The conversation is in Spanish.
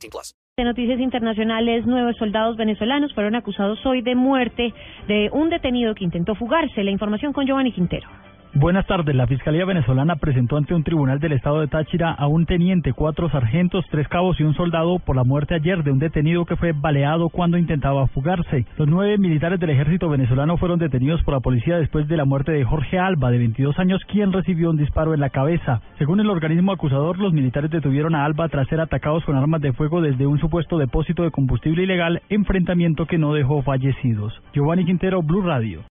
18 plus. De noticias internacionales, nueve soldados venezolanos fueron acusados hoy de muerte de un detenido que intentó fugarse. La información con Giovanni Quintero. Buenas tardes. La Fiscalía venezolana presentó ante un tribunal del estado de Táchira a un teniente, cuatro sargentos, tres cabos y un soldado por la muerte ayer de un detenido que fue baleado cuando intentaba fugarse. Los nueve militares del ejército venezolano fueron detenidos por la policía después de la muerte de Jorge Alba, de 22 años, quien recibió un disparo en la cabeza. Según el organismo acusador, los militares detuvieron a Alba tras ser atacados con armas de fuego desde un supuesto depósito de combustible ilegal, enfrentamiento que no dejó fallecidos. Giovanni Quintero, Blue Radio.